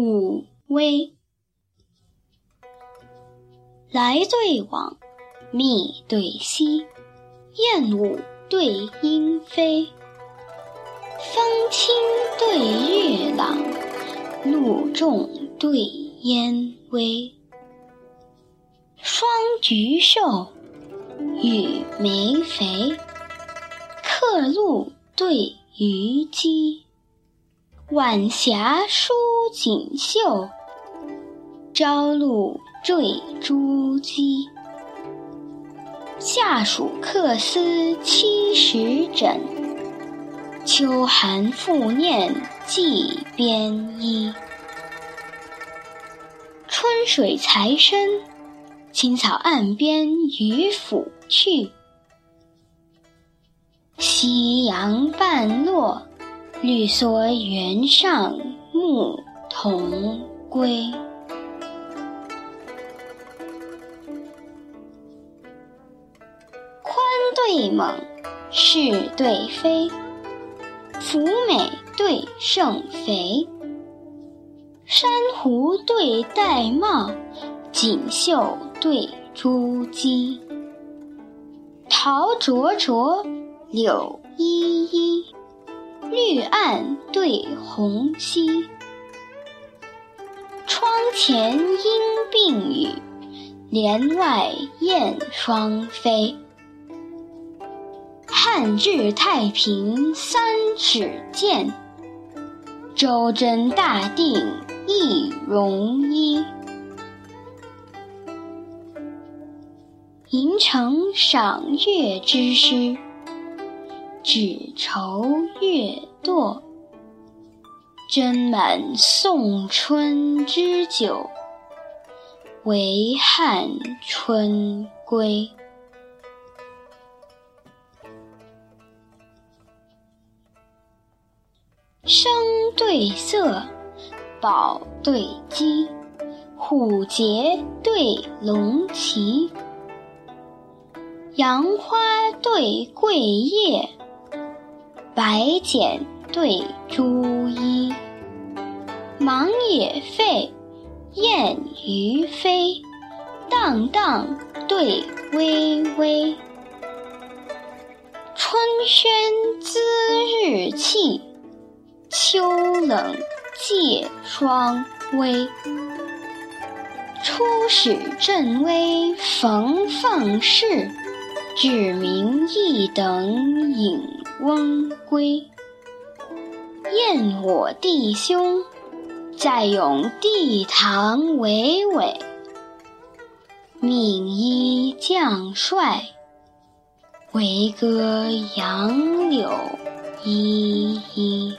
武威。来对往，密对稀，燕舞对莺飞，风清对月朗，露重对烟微。霜菊瘦，雨梅肥，客路对鱼鸡。晚霞舒锦绣，朝露缀珠玑。夏暑客思七时枕，秋寒复念寄边衣。春水才深，青草岸边渔父去。夕阳半落。绿蓑原上牧童归。宽对猛，是对非，福美对圣肥，珊瑚对玳瑁，锦绣对珠玑，桃灼灼，柳依依。绿岸对红溪，窗前莺并语，帘外燕双飞。汉至太平三尺剑，周真大定一戎衣。吟成赏月之诗。只愁月堕，斟满送春之酒，唯汉春归。声对色，宝对鸡，虎节对龙旗，杨花对桂叶。白简对朱衣，忙也废，燕于飞，荡荡对微微。春轩滋日气，秋冷借霜微。初始振威逢放事，指明一等引。翁归，燕我弟兄，在咏帝堂巍巍。命依将帅，为歌杨柳依依。